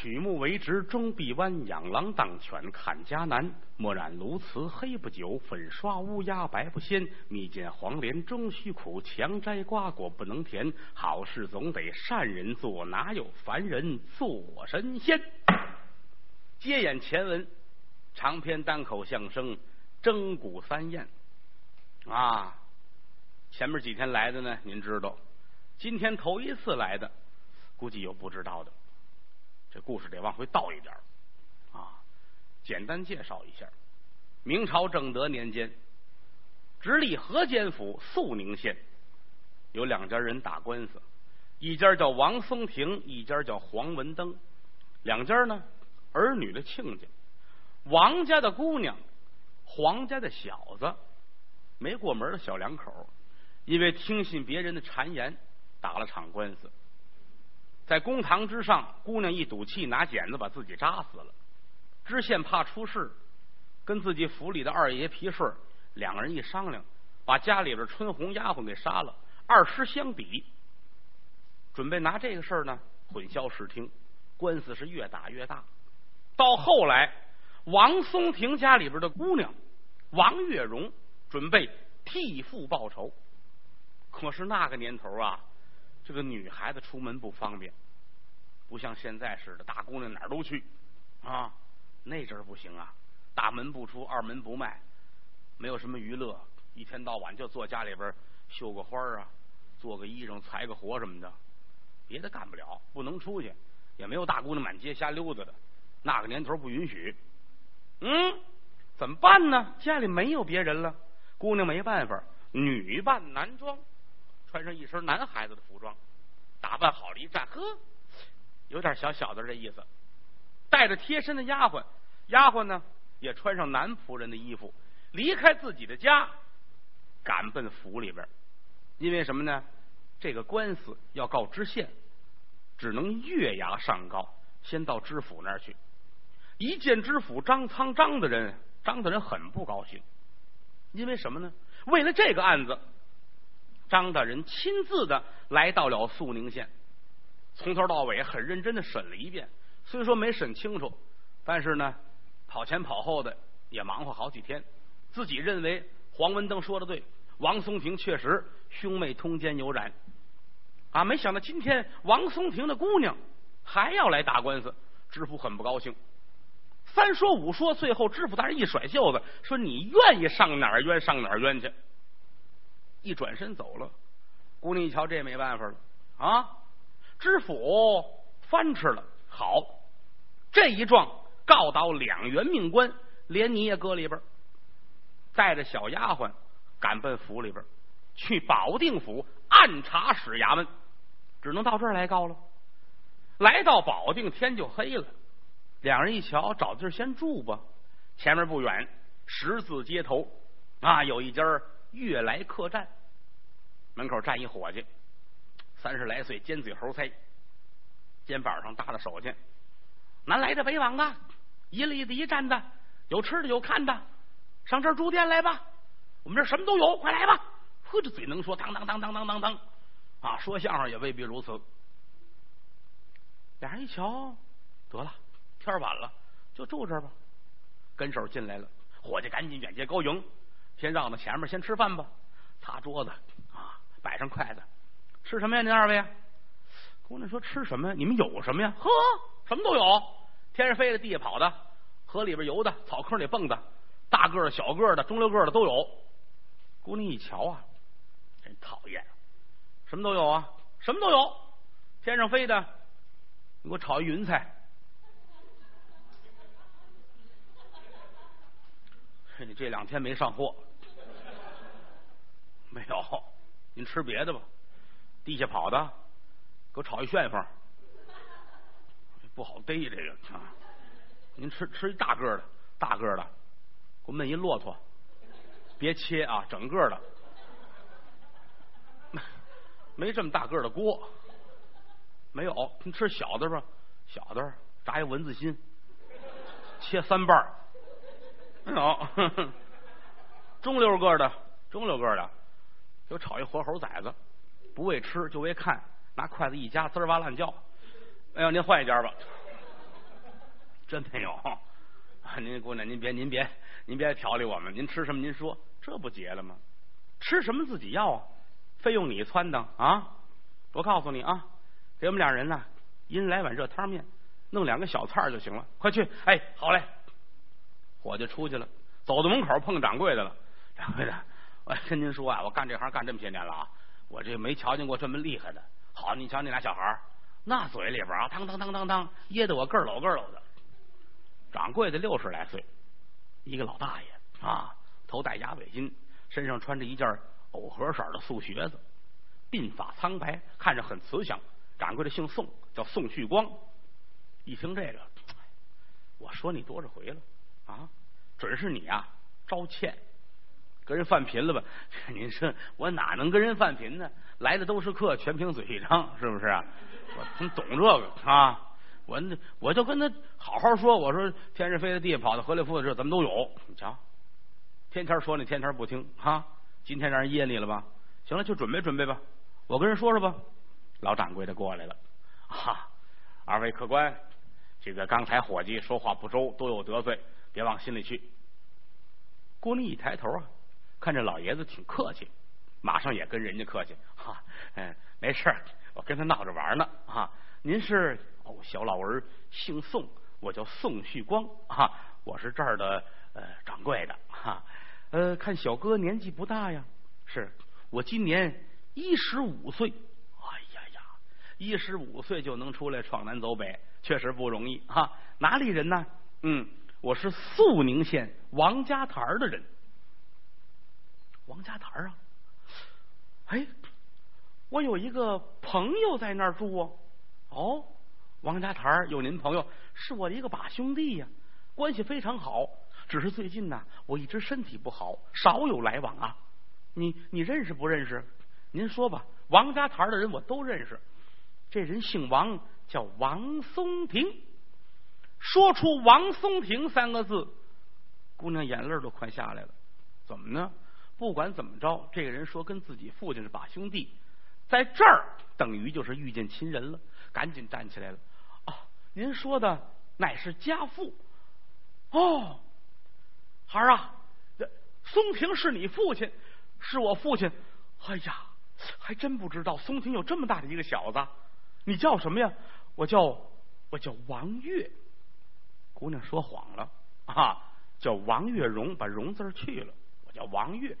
曲目为直终必弯，养狼当犬看家难。墨染鸬鹚黑不久，粉刷乌鸦白不鲜。蜜饯黄连终须苦，强摘瓜果不能甜。好事总得善人做，哪有凡人做神仙？接演前文，长篇单口相声《征古三宴》啊。前面几天来的呢，您知道。今天头一次来的，估计有不知道的。这故事得往回倒一点啊！简单介绍一下：明朝正德年间，直隶河间府肃宁县有两家人打官司，一家叫王松亭，一家叫黄文登。两家呢，儿女的亲家，王家的姑娘，黄家的小子，没过门的小两口，因为听信别人的谗言，打了场官司。在公堂之上，姑娘一赌气，拿剪子把自己扎死了。知县怕出事，跟自己府里的二爷皮顺两个人一商量，把家里边春红丫鬟给杀了，二尸相抵，准备拿这个事儿呢混淆视听。官司是越打越大，到后来，王松亭家里边的姑娘王月荣准备替父报仇，可是那个年头啊。这个女孩子出门不方便，不像现在似的，大姑娘哪儿都去啊。那阵儿不行啊，大门不出，二门不迈，没有什么娱乐，一天到晚就坐家里边绣个花啊，做个衣裳，裁个活什么的，别的干不了，不能出去，也没有大姑娘满街瞎溜达的。那个年头不允许。嗯，怎么办呢？家里没有别人了，姑娘没办法，女扮男装。穿上一身男孩子的服装，打扮好了，一站，呵，有点小小的这意思。带着贴身的丫鬟，丫鬟呢也穿上男仆人的衣服，离开自己的家，赶奔府里边。因为什么呢？这个官司要告知县，只能越衙上告，先到知府那儿去。一见知府张苍张的人，张大人很不高兴。因为什么呢？为了这个案子。张大人亲自的来到了肃宁县，从头到尾很认真的审了一遍。虽说没审清楚，但是呢，跑前跑后的也忙活好几天。自己认为黄文登说的对，王松亭确实兄妹通奸有染。啊，没想到今天王松亭的姑娘还要来打官司，知府很不高兴。三说五说，最后知府大人一甩袖子说：“你愿意上哪儿冤上哪儿冤去。”一转身走了，姑娘一瞧这没办法了啊！知府翻吃了，好，这一状告倒两员命官，连你也搁里边，带着小丫鬟赶奔府里边去保定府按察使衙门，只能到这儿来告了。来到保定，天就黑了，两人一瞧，找地儿先住吧。前面不远，十字街头啊，有一家。悦来客栈门口站一伙计，三十来岁，尖嘴猴腮，肩膀上搭着手巾。南来的北往的，一立的一站的，有吃的有看的，上这儿住店来吧。我们这什么都有，快来吧！呵，这嘴能说，当当当当当当当，啊，说相声也未必如此。俩人一瞧，得了，天晚了，就住这儿吧。跟手进来了，伙计赶紧远接高迎。先让到前面先吃饭吧，擦桌子，摆上筷子，吃什么呀？您二位？姑娘说吃什么呀？你们有什么呀？呵，什么都有，天上飞的，地下跑的，河里边游的，草坑里蹦的，大个的、小个的、中溜个的都有。姑娘一瞧啊，真讨厌，什么都有啊，什么都有，天上飞的，你给我炒一云彩。你这两天没上货。没有，您吃别的吧。地下跑的，给我炒一旋风，不好逮这个啊。您吃吃一大个的，大个的，给我焖一骆驼，别切啊，整个的。没这么大个的锅，没有。您吃小的吧，小的炸一蚊子心，切三瓣 没有。中溜个的，中溜个的。就炒一活猴崽子，不为吃就为看，拿筷子一夹，滋哇乱叫。哎呦，您换一家吧。真没有。您姑娘，您别您别您别调理我们，您吃什么您说，这不结了吗？吃什么自己要啊，非用你撺掇啊！我告诉你啊，给我们俩人呢，一人来碗热汤面，弄两个小菜就行了。快去！哎，好嘞。我就出去了，走到门口碰掌柜的了。掌柜的，我跟您说啊，我干这行干这么些年了啊，我这没瞧见过这么厉害的。好，你瞧那俩小孩那嘴里边啊，当当当当当，噎得我个搂个搂的。掌柜的六十来岁，一个老大爷啊，头戴鸭尾巾，身上穿着一件藕荷色的素靴子，鬓发苍白，看着很慈祥。掌柜的姓宋，叫宋旭光。一听这个，我说你多少回了啊？准是你啊，招欠，跟人犯贫了吧？您说我哪能跟人犯贫呢？来的都是客，全凭嘴一张，是不是啊？我懂这个啊？我我就跟他好好说，我说天上飞的，地下跑的，河里浮的，这咱们都有。你瞧，天天说你，天天不听啊！今天让人噎你了吧？行了，就准备准备吧。我跟人说说吧。老掌柜的过来了，哈！二位客官，这个刚才伙计说话不周，都有得罪，别往心里去。姑娘一抬头啊，看这老爷子挺客气，马上也跟人家客气，哈，嗯，没事我跟他闹着玩呢，啊，您是？哦，小老儿姓宋，我叫宋旭光哈，我是这儿的呃掌柜的哈。呃，看小哥年纪不大呀，是我今年一十五岁。哎呀呀，一十五岁就能出来闯南走北，确实不容易哈。哪里人呢？嗯，我是肃宁县王家台的人。王家台啊，哎，我有一个朋友在那儿住哦。哦。王家台有您朋友，是我的一个把兄弟呀，关系非常好。只是最近呢，我一直身体不好，少有来往啊。你你认识不认识？您说吧。王家台的人我都认识。这人姓王，叫王松亭。说出王松亭三个字，姑娘眼泪都快下来了。怎么呢？不管怎么着，这个人说跟自己父亲是把兄弟，在这儿等于就是遇见亲人了，赶紧站起来了。啊您说的乃是家父哦，孩儿啊，松亭是你父亲，是我父亲。哎呀，还真不知道松亭有这么大的一个小子。你叫什么呀？我叫我叫王月。姑娘说谎了啊，叫王月荣，把荣字去了。我叫王月。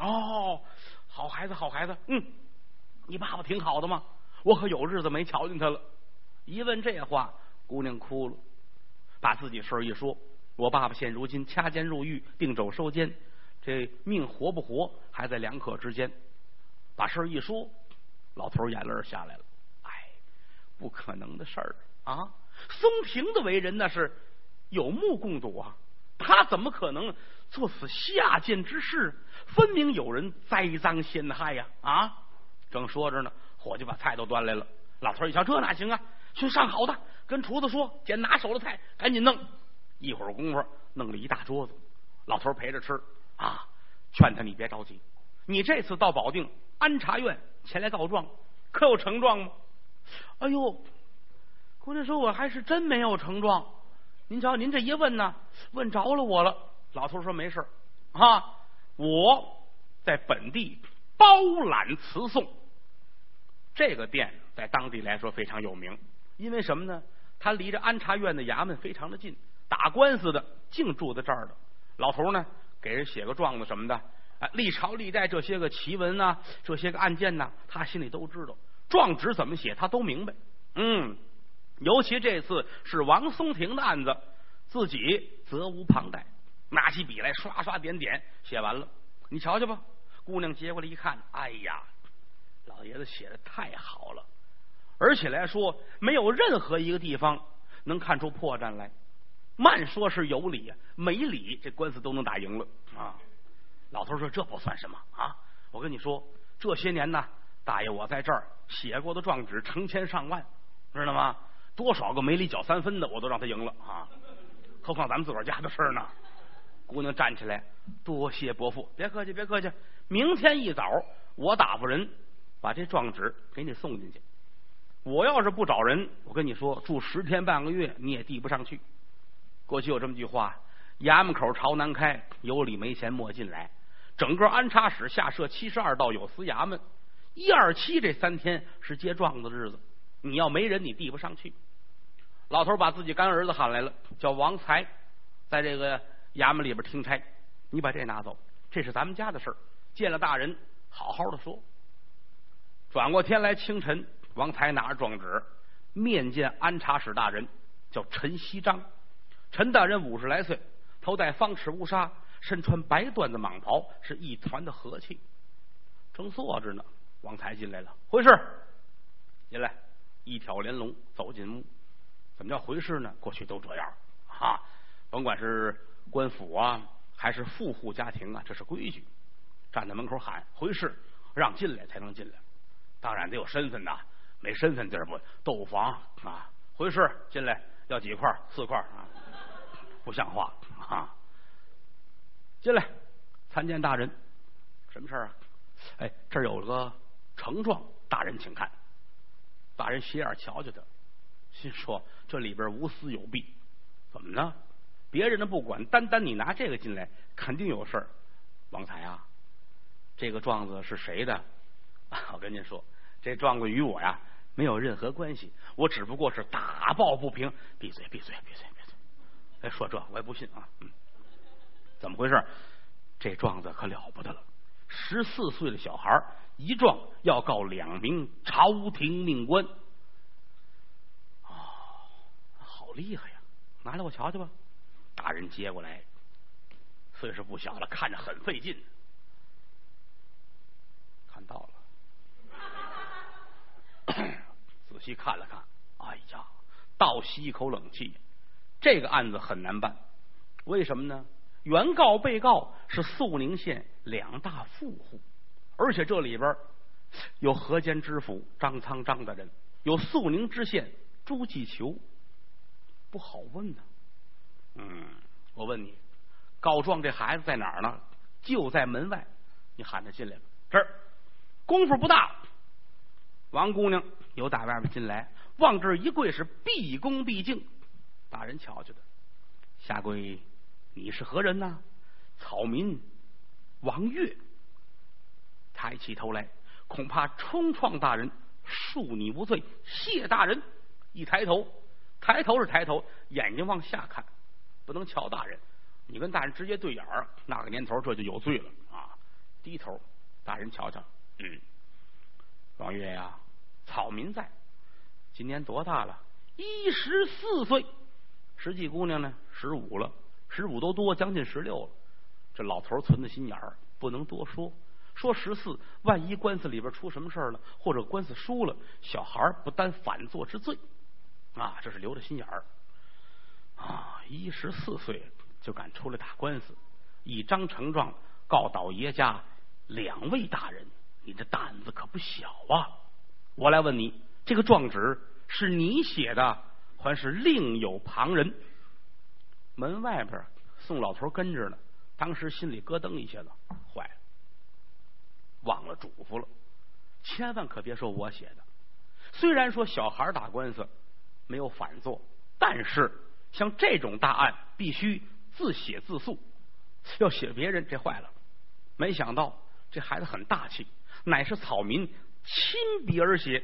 哦，好孩子，好孩子。嗯，你爸爸挺好的吗？我可有日子没瞧见他了。一问这话。姑娘哭了，把自己事儿一说。我爸爸现如今掐尖入狱，定肘收监，这命活不活还在两可之间。把事儿一说，老头眼泪下来了。哎，不可能的事儿啊！松平的为人那是有目共睹啊，他怎么可能做此下贱之事？分明有人栽赃陷害呀！啊，正说着呢，伙计把菜都端来了。老头一瞧，这哪行啊？去上好的。跟厨子说，捡拿手的菜，赶紧弄。一会儿功夫，弄了一大桌子。老头陪着吃啊，劝他你别着急，你这次到保定安察院前来告状，可有呈状吗？哎呦，姑娘说，我还是真没有呈状。您瞧，您这一问呢，问着了我了。老头说没事啊，我在本地包揽词讼，这个店在当地来说非常有名，因为什么呢？他离着安察院的衙门非常的近，打官司的净住在这儿的。老头呢，给人写个状子什么的，啊，历朝历代这些个奇闻呐，这些个案件呐，他心里都知道。状纸怎么写，他都明白。嗯，尤其这次是王松亭的案子，自己责无旁贷，拿起笔来刷刷点点写完了。你瞧瞧吧，姑娘接过来一看，哎呀，老爷子写的太好了。而且来说，没有任何一个地方能看出破绽来。慢说是有理，没理这官司都能打赢了啊！老头说：“这不算什么啊！我跟你说，这些年呢，大爷我在这儿写过的状纸成千上万，知道吗？多少个没理搅三分的，我都让他赢了啊！何况咱们自个儿家的事儿呢？”姑娘站起来，多谢伯父，别客气，别客气。明天一早，我打发人把这状纸给你送进去。我要是不找人，我跟你说，住十天半个月你也递不上去。过去有这么句话：衙门口朝南开，有理没钱莫进来。整个安插使下设七十二道有司衙门，一二七这三天是接状子的日子，你要没人，你递不上去。老头把自己干儿子喊来了，叫王才，在这个衙门里边听差，你把这拿走，这是咱们家的事儿。见了大人，好好的说。转过天来，清晨，王才拿着状纸面见安察使大人，叫陈锡章。陈大人五十来岁，头戴方尺乌纱。身穿白缎子蟒袍，是一团的和气。正坐着呢，王才进来了。回事？进来，一挑连龙走进屋。怎么叫回事呢？过去都这样啊，甭管是官府啊，还是富户家庭啊，这是规矩。站在门口喊回事，让进来才能进来。当然得有身份呐，没身份地儿不斗房啊。回事，进来要几块？四块啊，不像话啊！进来，参见大人。什么事儿啊？哎，这儿有个呈状，大人请看。大人斜眼瞧瞧他，心说这里边无私有弊。怎么呢？别人的不管，单单你拿这个进来，肯定有事儿。王才啊，这个状子是谁的？我跟您说，这状子与我呀没有任何关系，我只不过是打抱不平。闭嘴！闭嘴！闭嘴！闭嘴！哎，说这我也不信啊。嗯。怎么回事？这状子可了不得了！十四岁的小孩一状要告两名朝廷命官，哦，好厉害呀！拿来我瞧瞧吧。大人接过来，岁数不小了，看着很费劲。看到了，仔细看了看，哎呀，倒吸一口冷气。这个案子很难办，为什么呢？原告、被告是肃宁县两大富户，而且这里边有河间知府张苍张的人，有肃宁知县朱继求，不好问呐。嗯，我问你，告状这孩子在哪儿呢？就在门外，你喊他进来吧。这儿功夫不大，王姑娘由打外面进来，往这儿一跪是毕恭毕敬。大人瞧瞧的，下跪。你是何人呢？草民王月。抬起头来，恐怕冲撞大人，恕你无罪。谢大人。一抬头，抬头是抬头，眼睛往下看，不能瞧大人。你跟大人直接对眼儿，那个年头这就有罪了啊！低头，大人瞧瞧，嗯，王月呀，草民在，今年多大了？一十四岁。实际姑娘呢？十五了。十五都多，将近十六了。这老头存的心眼儿，不能多说。说十四，万一官司里边出什么事儿了，或者官司输了，小孩不担反坐之罪啊！这是留着心眼儿啊！一十四岁就敢出来打官司，一张呈状告倒爷家两位大人，你这胆子可不小啊！我来问你，这个状纸是你写的，还是另有旁人？门外边，宋老头跟着呢。当时心里咯噔一下子，坏了，忘了嘱咐了，千万可别说我写的。虽然说小孩打官司没有反作，但是像这种大案必须自写自诉，要写别人这坏了。没想到这孩子很大气，乃是草民亲笔而写。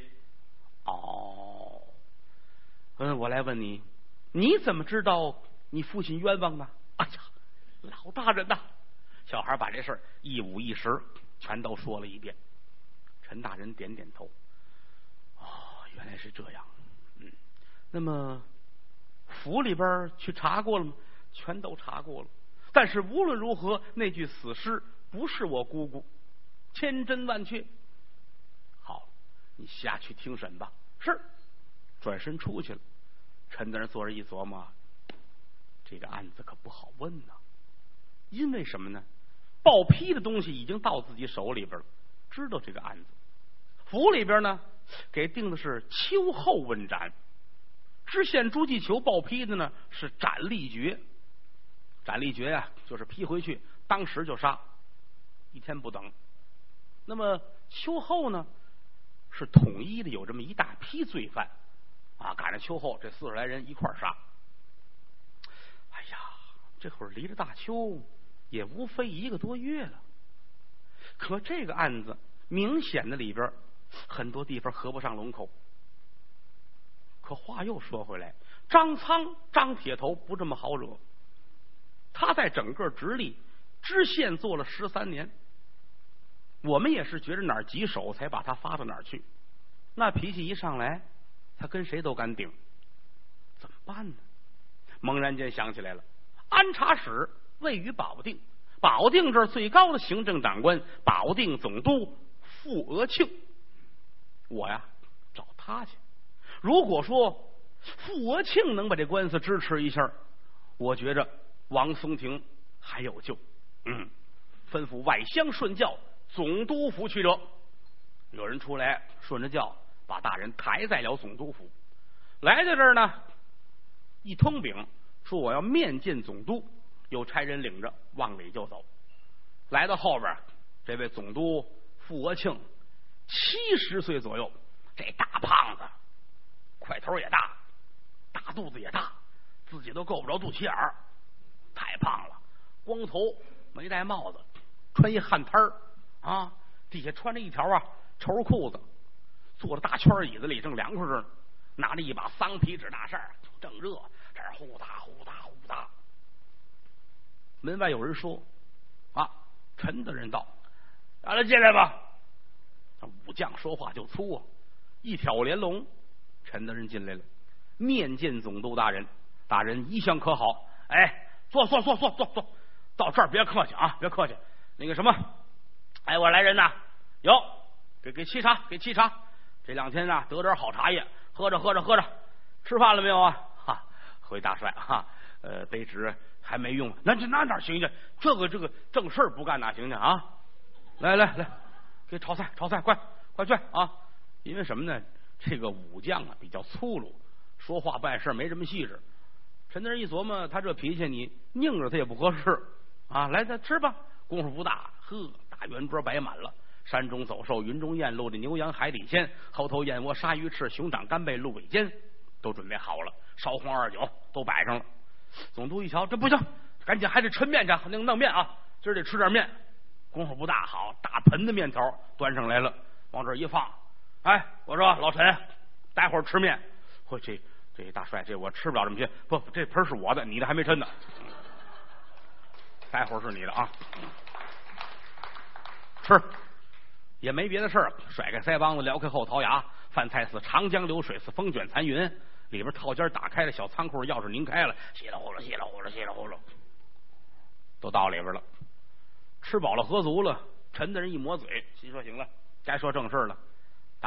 哦，嗯，我来问你，你怎么知道？你父亲冤枉呢？哎呀，老大人呐！小孩把这事儿一五一十全都说了一遍。陈大人点点头。哦，原来是这样。嗯，那么府里边去查过了吗？全都查过了。但是无论如何，那具死尸不是我姑姑，千真万确。好，你下去听审吧。是。转身出去了。陈在那坐着一琢磨。这个案子可不好问呐，因为什么呢？报批的东西已经到自己手里边了，知道这个案子。府里边呢，给定的是秋后问斩。知县朱继求报批的呢是斩立决。斩立决呀，就是批回去，当时就杀，一天不等。那么秋后呢，是统一的，有这么一大批罪犯啊，赶上秋后这四十来人一块杀。哎呀这会儿离着大秋也无非一个多月了，可这个案子明显的里边很多地方合不上龙口。可话又说回来，张苍、张铁头不这么好惹。他在整个直隶知县做了十三年，我们也是觉着哪儿棘手，才把他发到哪儿去。那脾气一上来，他跟谁都敢顶，怎么办呢？猛然间想起来了，安察使位于保定，保定这儿最高的行政长官，保定总督傅额庆，我呀找他去。如果说傅国庆能把这官司支持一下，我觉着。王松亭还有救，嗯，吩咐外乡顺教总督府去者。有人出来顺着教，把大人抬在了总督府。来到这儿呢，一通禀说我要面见总督，有差人领着往里就走。来到后边，这位总督傅国庆七十岁左右，这大胖子，块头也大，大肚子也大，自己都够不着肚脐眼儿。太胖了，光头，没戴帽子，穿一汗摊儿啊，底下穿着一条啊绸裤子，坐在大圈椅子里正凉快着呢，拿着一把桑皮纸大扇正热，这儿呼哒呼哒呼哒。门外有人说：“啊，陈大人到，让他进来吧。”武将说话就粗啊，一挑连龙，陈大人进来了，面见总督大人，大人一向可好？哎。坐坐坐坐坐坐，到这儿别客气啊，别客气。那个什么，哎，我来人呐，有给给沏茶，给沏茶。这两天呢，得点好茶叶，喝着喝着喝着。吃饭了没有啊？哈，回大帅哈，呃，卑职还没用。那这那哪行去？这个这个正事儿不干哪行去啊？来来来，给炒菜炒菜，快快去啊！因为什么呢？这个武将啊比较粗鲁，说话办事没什么细致。陈大人一琢磨，他这脾气，你拧着他也不合适啊！来，咱吃吧。功夫不大，呵，大圆桌摆满了。山中走兽，云中雁，陆地牛羊，海底鲜，猴头燕窝，鲨鱼翅，熊掌干贝，鹿尾尖，都准备好了。烧黄二酒都摆上了。总督一瞧，这不行，赶紧还得抻面去，那个弄面啊，今儿得吃点面。功夫不大，好，大盆的面条端上来了，往这一放。哎，我说老陈，待会儿吃面。我这。这大帅，这我吃不了这么些。不，这盆是我的，你的还没抻呢。待会儿是你的啊，吃也没别的事儿，甩开腮帮子，撩开后槽牙，饭菜似长江流水，似风卷残云。里边套间打开了，小仓库钥匙拧开了，稀里呼噜，稀里呼噜，稀里呼噜，都到里边了。吃饱了，喝足了，陈大人一抹嘴，心说行了，该说正事了。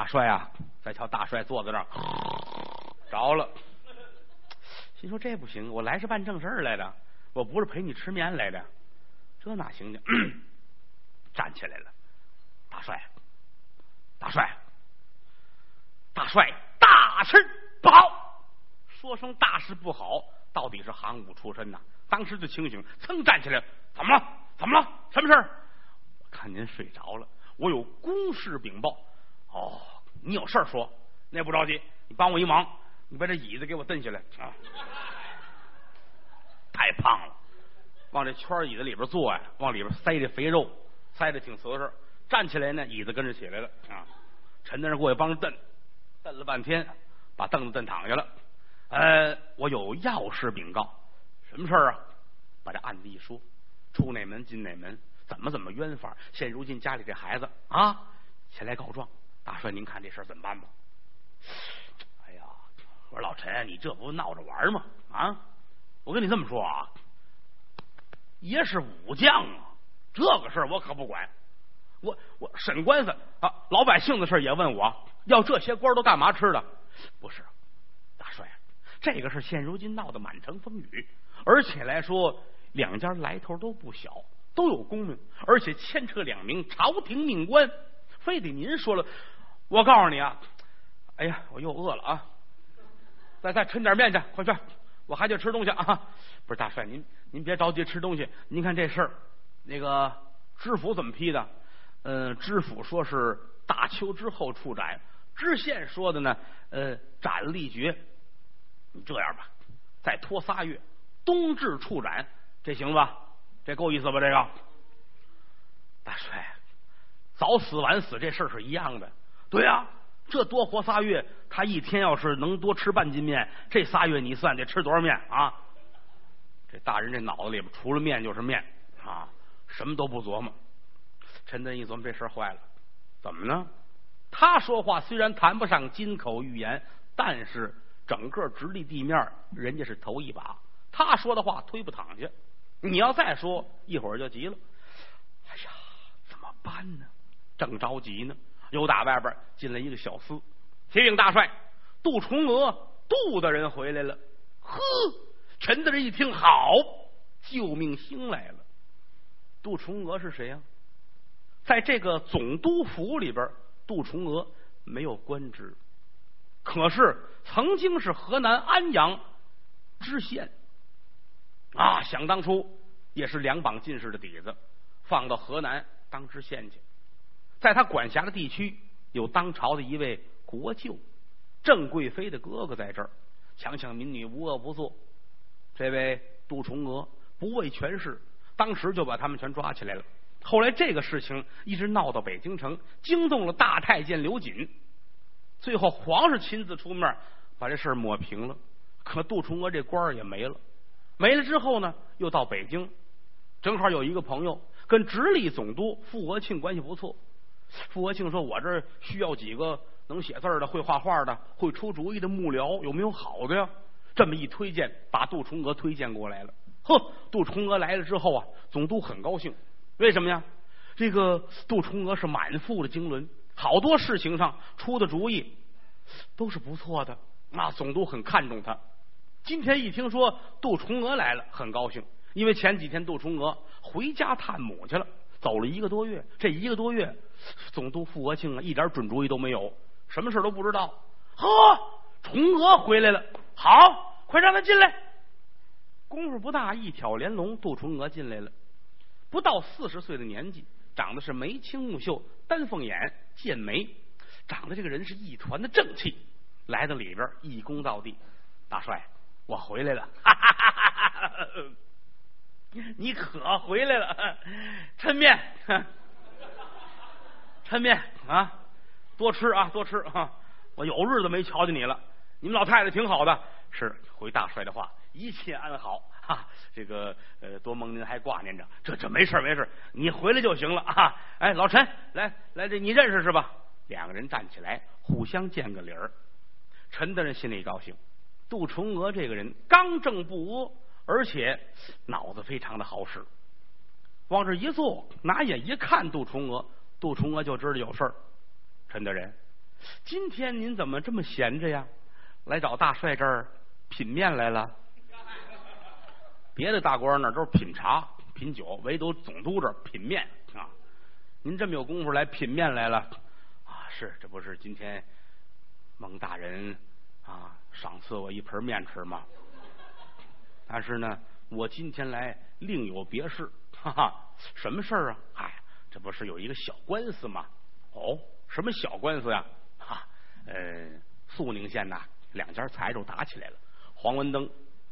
大帅啊，再瞧大帅坐在这儿。着了，心说这不行，我来是办正事儿来的，我不是陪你吃面来的，这哪行呢？站起来了，大帅，大帅，大帅，大事不好！说声大事不好，到底是行武出身呐。当时就清醒，噌站起来，怎么了？怎么了？什么事儿？我看您睡着了，我有公事禀报。哦，你有事儿说，那不着急，你帮我一忙。你把这椅子给我蹬下来啊！太胖了，往这圈椅子里边坐呀，往里边塞这肥肉，塞的挺瓷实。站起来呢，椅子跟着起来了啊！陈大人过去帮着蹬，蹬了半天，把凳子蹬躺下了。呃，我有要事禀告，什么事儿啊？把这案子一说，出哪门进哪门，怎么怎么冤法？现如今家里这孩子啊，前来告状，大帅您看这事怎么办吧？哎呀我说老陈，你这不闹着玩吗？啊！我跟你这么说啊，爷是武将啊，这个事儿我可不管。我我审官司啊，老百姓的事也问我，要这些官都干嘛吃的？不是，大帅，这个事现如今闹得满城风雨，而且来说两家来头都不小，都有功名，而且牵扯两名朝廷命官，非得您说了。我告诉你啊，哎呀，我又饿了啊！再再抻点面去，快去！我还得吃东西啊！不是大帅，您您别着急吃东西。您看这事儿，那个知府怎么批的？嗯，知府说是大秋之后处斩，知县说的呢，呃，斩立决。你这样吧，再拖仨月，冬至处斩，这行吧？这够意思吧？这个大帅，早死晚死这事儿是一样的。对呀，这多活仨月，他一天要是能多吃半斤面，这仨月你算得吃多少面啊？这大人这脑子里边除了面就是面啊，什么都不琢磨。陈真一琢磨，这事儿坏了，怎么呢？他说话虽然谈不上金口玉言，但是整个直立地面，人家是头一把。他说的话推不躺下，你要再说，一会儿就急了。哎呀，怎么办呢？正着急呢，又打外边进来一个小厮，启禀大帅，杜重娥杜大人回来了。呵，陈大人一听，好，救命星来了。杜重娥是谁呀？在这个总督府里边，杜重娥没有官职，可是曾经是河南安阳知县啊。想当初也是两榜进士的底子，放到河南当知县去。在他管辖的地区，有当朝的一位国舅郑贵妃的哥哥在这儿，强抢民女，无恶不作。这位杜重娥不畏权势，当时就把他们全抓起来了。后来这个事情一直闹到北京城，惊动了大太监刘瑾。最后皇上亲自出面把这事儿抹平了。可杜重娥这官儿也没了，没了之后呢，又到北京，正好有一个朋友跟直隶总督傅国庆关系不错。傅国庆说：“我这需要几个能写字的、会画画的、会出主意的幕僚，有没有好的呀？”这么一推荐，把杜崇娥推荐过来了。呵，杜崇娥来了之后啊，总督很高兴。为什么呀？这个杜崇娥是满腹的经纶，好多事情上出的主意都是不错的。那总督很看重他。今天一听说杜崇娥来了，很高兴，因为前几天杜崇娥回家探母去了，走了一个多月。这一个多月，总督傅国庆啊，一点准主意都没有，什么事都不知道。呵，崇娥回来了，好，快让他进来。功夫不大，一挑帘笼，杜崇娥进来了。不到四十岁的年纪，长得是眉清目秀，丹凤眼，剑眉，长得这个人是一团的正气。来到里边，一躬到地：“大帅，我回来了！你可回来了！抻面，抻面啊，多吃啊，多吃啊！我有日子没瞧见你了。你们老太太挺好的，是回大帅的话，一切安好。”啊，这个呃，多蒙您还挂念着，这这没事没事，你回来就行了啊！哎，老陈，来来，这你认识是吧？两个人站起来，互相见个礼儿。陈大人心里高兴，杜重娥这个人刚正不阿，而且脑子非常的好使。往这一坐，拿眼一看杜重娥，杜重娥就知道有事儿。陈大人，今天您怎么这么闲着呀？来找大帅这儿品面来了？别的大官那都是品茶品酒，唯独总督这品面啊！您这么有功夫来品面来了啊？是，这不是今天蒙大人啊赏赐我一盆面吃吗？但是呢，我今天来另有别事，哈哈！什么事儿啊？嗨，这不是有一个小官司吗？哦，什么小官司呀？哈，呃，肃宁县呐，两家财主打起来了，黄文登、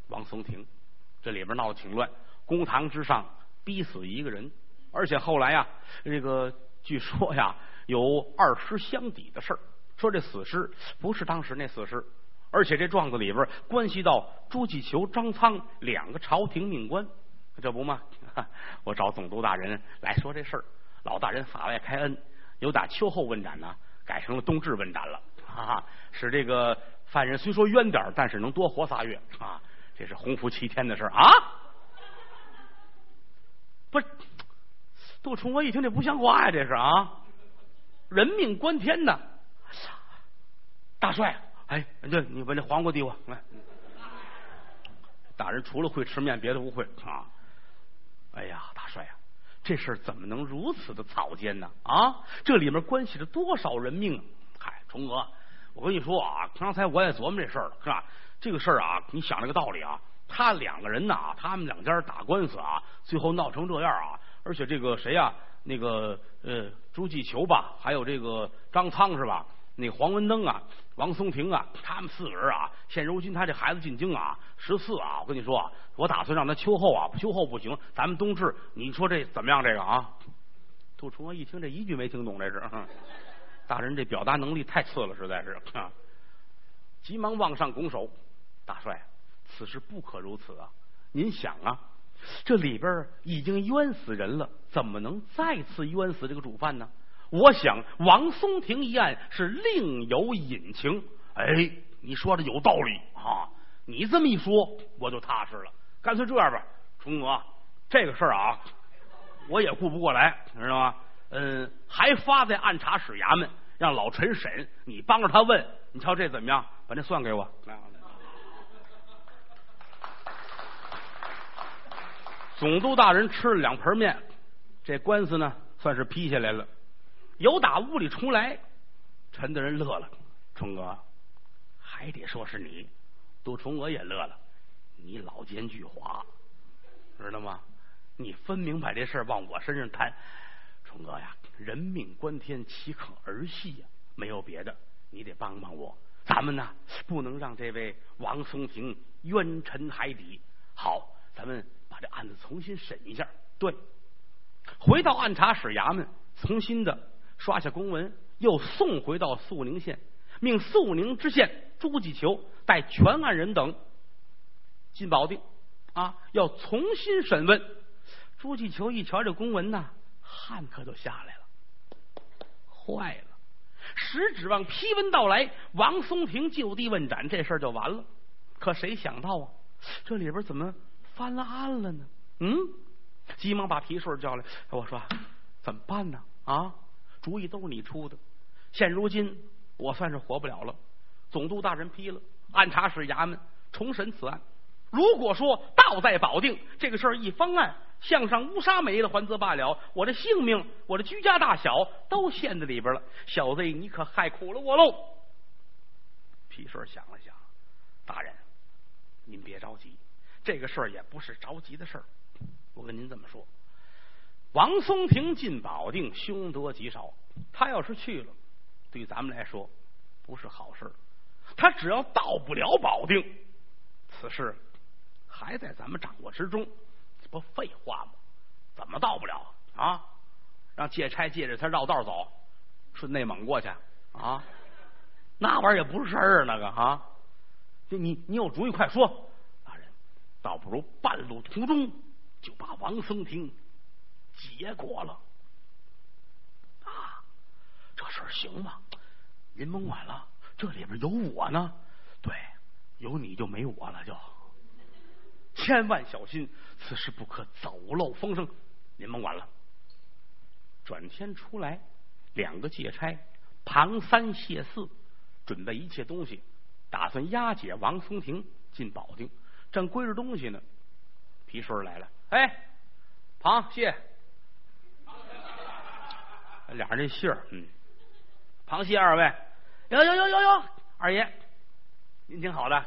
王松亭。这里边闹得挺乱，公堂之上逼死一个人，而且后来呀，这个据说呀有二尸相抵的事儿，说这死尸不是当时那死尸，而且这状子里边关系到朱继求、张苍两个朝廷命官，这不吗？我找总督大人来说这事儿，老大人法外开恩，由打秋后问斩呢改成了冬至问斩了，哈哈，使这个犯人虽说冤点但是能多活仨月啊。这是洪福齐天的事啊！不是，杜重文一听这不像话呀！这是啊，人命关天呐！大帅，哎，对你把这黄瓜递我来。大人除了会吃面，别的不会啊！哎呀，大帅呀，这事儿怎么能如此的草菅呢？啊，这里面关系着多少人命？嗨，崇娥，我跟你说啊，刚才我也琢磨这事儿了，是吧？这个事儿啊，你想这个道理啊，他两个人呐，他们两家打官司啊，最后闹成这样啊，而且这个谁呀，那个呃朱继求吧，还有这个张苍是吧？那黄文登啊、王松亭啊，他们四个人啊，现如今他这孩子进京啊，十四啊，我跟你说啊，我打算让他秋后啊，秋后不行，咱们冬至，你说这怎么样？这个啊，杜重娥一听，这一句没听懂，这是 大人这表达能力太次了，实在是啊，急忙往上拱手，大帅，此事不可如此啊！您想啊，这里边已经冤死人了，怎么能再次冤死这个主犯呢？我想王松亭一案是另有隐情。哎，你说的有道理啊！你这么一说，我就踏实了。干脆这样吧，崇娥，这个事儿啊，我也顾不过来，知道吗？嗯，还发在暗查使衙门，让老陈审。你帮着他问，你瞧这怎么样？把那算给我。总督大人吃了两盆面，这官司呢，算是批下来了。有打屋里出来，陈大人乐了。崇哥，还得说是你。杜崇娥也乐了。你老奸巨猾，知道吗？你分明把这事儿往我身上摊。崇哥呀，人命关天，岂可儿戏呀？没有别的，你得帮帮我。咱们呢，不能让这位王松亭冤沉海底。好，咱们把这案子重新审一下。对，回到按察使衙门，重新的。刷下公文，又送回到肃宁县，命肃宁知县朱继求带全案人等进保定啊，要重新审问。朱继求一瞧这公文呐，汗可就下来了，坏了！实指望批文到来，王松亭就地问斩，这事儿就完了。可谁想到啊，这里边怎么翻了案了呢？嗯，急忙把皮顺叫来，我说怎么办呢？啊？主意都是你出的，现如今我算是活不了了。总督大人批了，按察使衙门重审此案。如果说道在保定，这个事儿一方案向上乌纱没了，还则罢了。我的性命，我的居家大小都陷在里边了。小子，你可害苦了我喽！皮顺想了想，大人，您别着急，这个事儿也不是着急的事儿。我跟您这么说。王松亭进保定，凶多吉少。他要是去了，对咱们来说不是好事。他只要到不了保定，此事还在咱们掌握之中，这不废话吗？怎么到不了啊？让借差借着他绕道走，顺内蒙过去啊？那玩意儿也不是事儿，那个啊！就你，你有主意，快说！大人，倒不如半路途中就把王松亭。结果了啊！这事儿行吗？您甭管了，这里边有我呢。对，有你就没我了，就千万小心，此事不可走漏风声。您甭管了。转天出来，两个借差庞三谢四，准备一切东西，打算押解王松亭进保定。正归着东西呢，皮顺来了。哎，庞谢。俩人这姓儿，嗯，螃蟹二位，哟哟哟哟哟，二爷，您挺好的，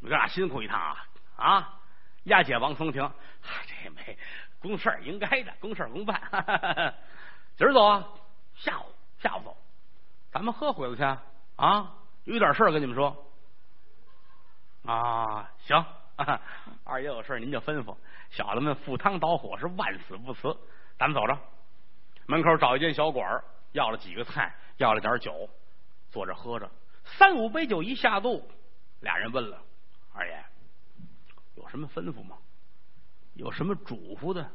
你哥俩辛苦一趟啊啊！押解王松亭，这没公事应该的，公事公办。今儿走啊？下午下午走，咱们喝会子去啊！有点事儿跟你们说啊，行，二爷有事您就吩咐，小的们赴汤蹈火是万死不辞，咱们走着。门口找一间小馆要了几个菜，要了点酒，坐着喝着。三五杯酒一下肚，俩人问了二爷：“有什么吩咐吗？有什么嘱咐的？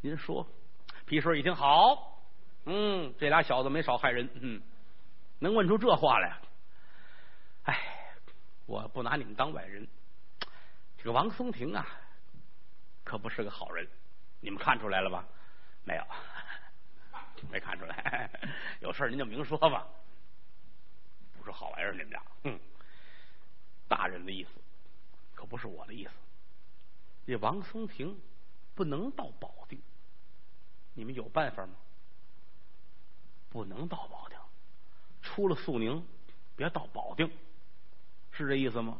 您说。”皮顺一听，好，嗯，这俩小子没少害人，嗯，能问出这话来。哎，我不拿你们当外人，这个王松亭啊，可不是个好人，你们看出来了吧？没有。没看出来，有事您就明说吧。不是好玩意儿，你们俩，嗯！大人的意思可不是我的意思。这王松亭不能到保定，你们有办法吗？不能到保定，出了肃宁，别到保定，是这意思吗？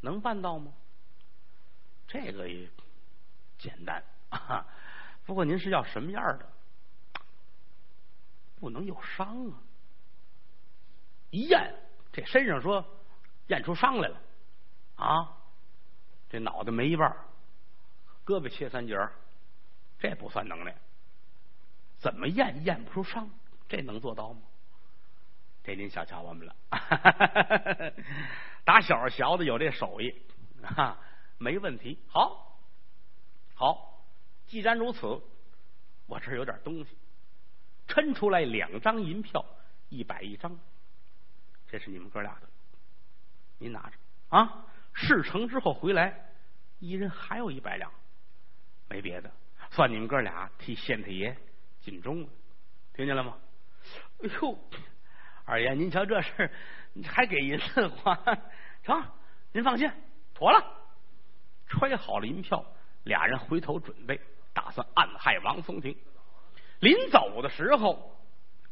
能办到吗？这个也简单啊，不过您是要什么样的？不能有伤啊！一验，这身上说验出伤来了啊！这脑袋没一半，胳膊切三截这不算能耐。怎么验验不出伤？这能做到吗？这您小瞧我们了。打小学的有这手艺，啊，没问题。好，好，既然如此，我这有点东西，抻出来两张银票，一百一张。这是你们哥俩的，您拿着啊。事成之后回来，一人还有一百两，没别的，算你们哥俩替县太爷尽忠了，听见了吗？哎呦，二爷，您瞧这事，还给银子花，成？您放心，妥了。揣好了银票，俩人回头准备，打算暗害王松亭。临走的时候，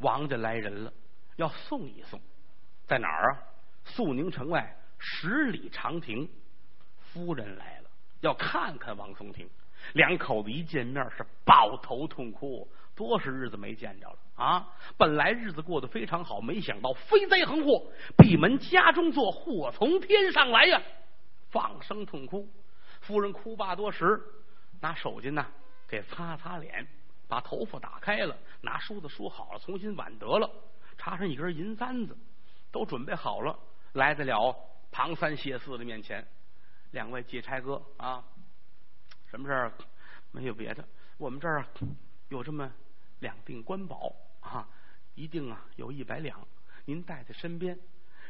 王家来人了，要送一送。在哪儿啊？肃宁城外十里长亭，夫人来了，要看看王松亭。两口子一见面是抱头痛哭，多少日子没见着了啊！本来日子过得非常好，没想到飞灾横祸，闭门家中坐，祸从天上来呀！放声痛哭。夫人哭罢多时，拿手巾呢给擦擦脸，把头发打开了，拿梳子梳好了，重新挽得了，插上一根银簪子。都准备好了，来得了庞三谢四的面前。两位借差哥啊，什么事儿？没有别的，我们这儿有这么两锭官宝啊，一定啊有一百两，您带在身边。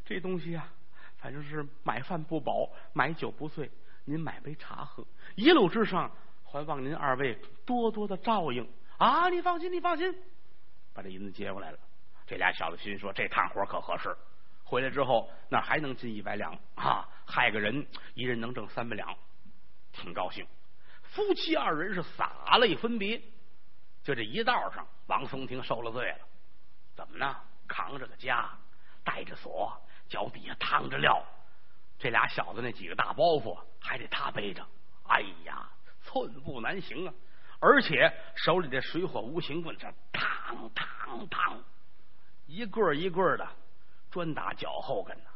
这东西啊，反正是买饭不饱，买酒不醉。您买杯茶喝，一路之上还望您二位多多的照应啊！你放心，你放心，把这银子接过来了。这俩小子心说，这趟活可合适。回来之后，那还能进一百两啊！害个人，一人能挣三百两，挺高兴。夫妻二人是洒泪分别。就这一道上，王松亭受了罪了。怎么呢？扛着个家，带着锁，脚底下趟着料，这俩小子那几个大包袱还得他背着。哎呀，寸步难行啊！而且手里这水火无形棍，这嘡嘡嘡，一棍儿一棍儿的。专打脚后跟呢，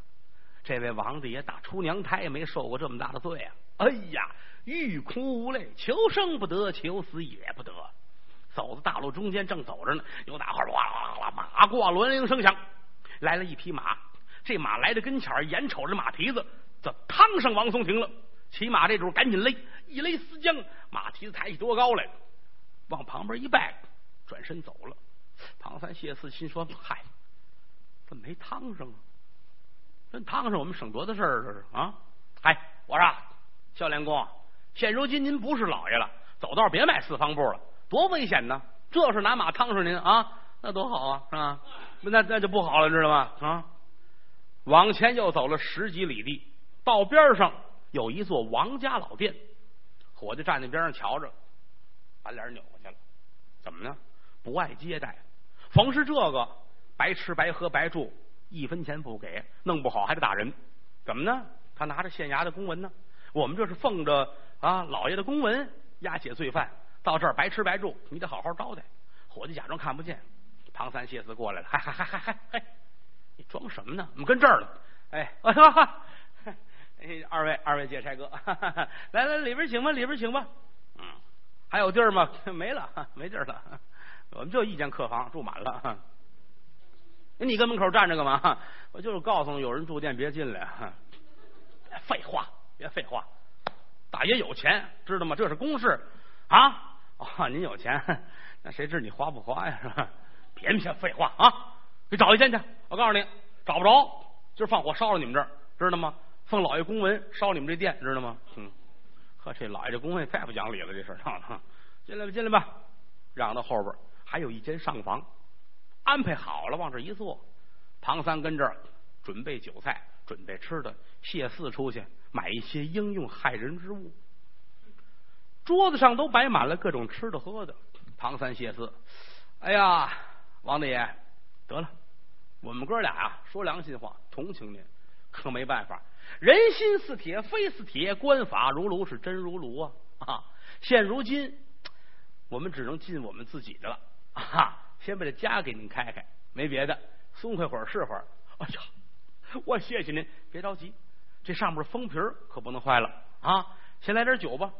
这位王大爷打出娘胎也没受过这么大的罪啊！哎呀，欲哭无泪，求生不得，求死也不得。走到大路中间，正走着呢，有哪块哗啦啦啦，马过銮铃声响，来了一匹马。这马来到跟前眼瞅着马蹄子，就趟上王松亭了。骑马这主赶紧勒，一勒丝缰，马蹄子抬起多高来，往旁边一拜，转身走了。唐三谢四心说：“嗨。”怎么没汤上啊？真汤上，我们省多大事儿？这是啊！嗨，我说肖连公，现如今您不是老爷了，走道别迈四方步了，多危险呢！这是拿马趟上您啊，那多好啊，是吧？那那就不好了，知道吗？啊！往前又走了十几里地，到边上有一座王家老店，伙计站在边上瞧着，把脸扭过去了。怎么呢？不爱接待，逢是这个。白吃白喝白住，一分钱不给，弄不好还得打人。怎么呢？他拿着县衙的公文呢。我们这是奉着啊老爷的公文押解罪犯到这儿白吃白住，你得好好招待。伙计假装看不见。庞三谢四过来了，嗨嗨嗨嗨嗨嗨，你装什么呢？我们跟这儿了。哎，哈哈，哎二位二位解差哥，来来里边请吧，里边请吧。嗯，还有地儿吗？没了，没地儿了。我们就一间客房，住满了。你跟门口站着干嘛？我就是告诉有人住店别进来。废话，别废话。大爷有钱，知道吗？这是公事啊。哦，您有钱，那谁知你花不花呀？是吧？别别废话啊！你找一间去。我告诉你，找不着，今儿放火烧了你们这儿，知道吗？奉老爷公文烧你们这店，知道吗？嗯。呵，这老爷这公文太不讲理了，这事儿。进来吧，进来吧。让到后边还有一间上房。安排好了，往这一坐。唐三跟这儿准备酒菜，准备吃的。谢四出去买一些应用害人之物。桌子上都摆满了各种吃的喝的。唐三谢四，哎呀，王大爷，得了，我们哥俩啊，说良心话，同情您，可没办法，人心似铁，非似铁；官法如炉，是真如炉啊！啊，现如今我们只能尽我们自己的了啊！先把这家给您开开，没别的，松快会儿是会儿。哎呀，我谢谢您，别着急，这上面封皮可不能坏了啊！先来点酒吧，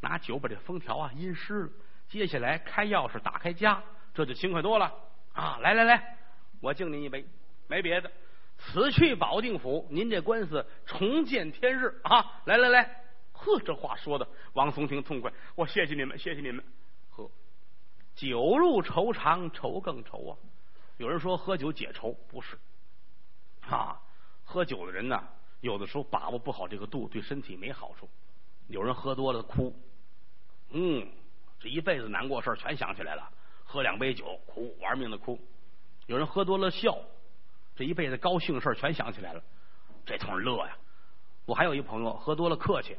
拿酒把这封条啊阴湿了。接下来开钥匙打开家，这就轻快多了啊！来来来，我敬您一杯，没别的，此去保定府，您这官司重见天日啊！来来来，呵，这话说的，王松亭痛快，我谢谢你们，谢谢你们。喝，酒入愁肠，愁更愁啊！有人说喝酒解愁，不是啊，喝酒的人呢，有的时候把握不好这个度，对身体没好处。有人喝多了哭，嗯。这一辈子难过事全想起来了，喝两杯酒哭，玩命的哭。有人喝多了笑，这一辈子高兴事全想起来了，这通乐呀。我还有一朋友喝多了客气，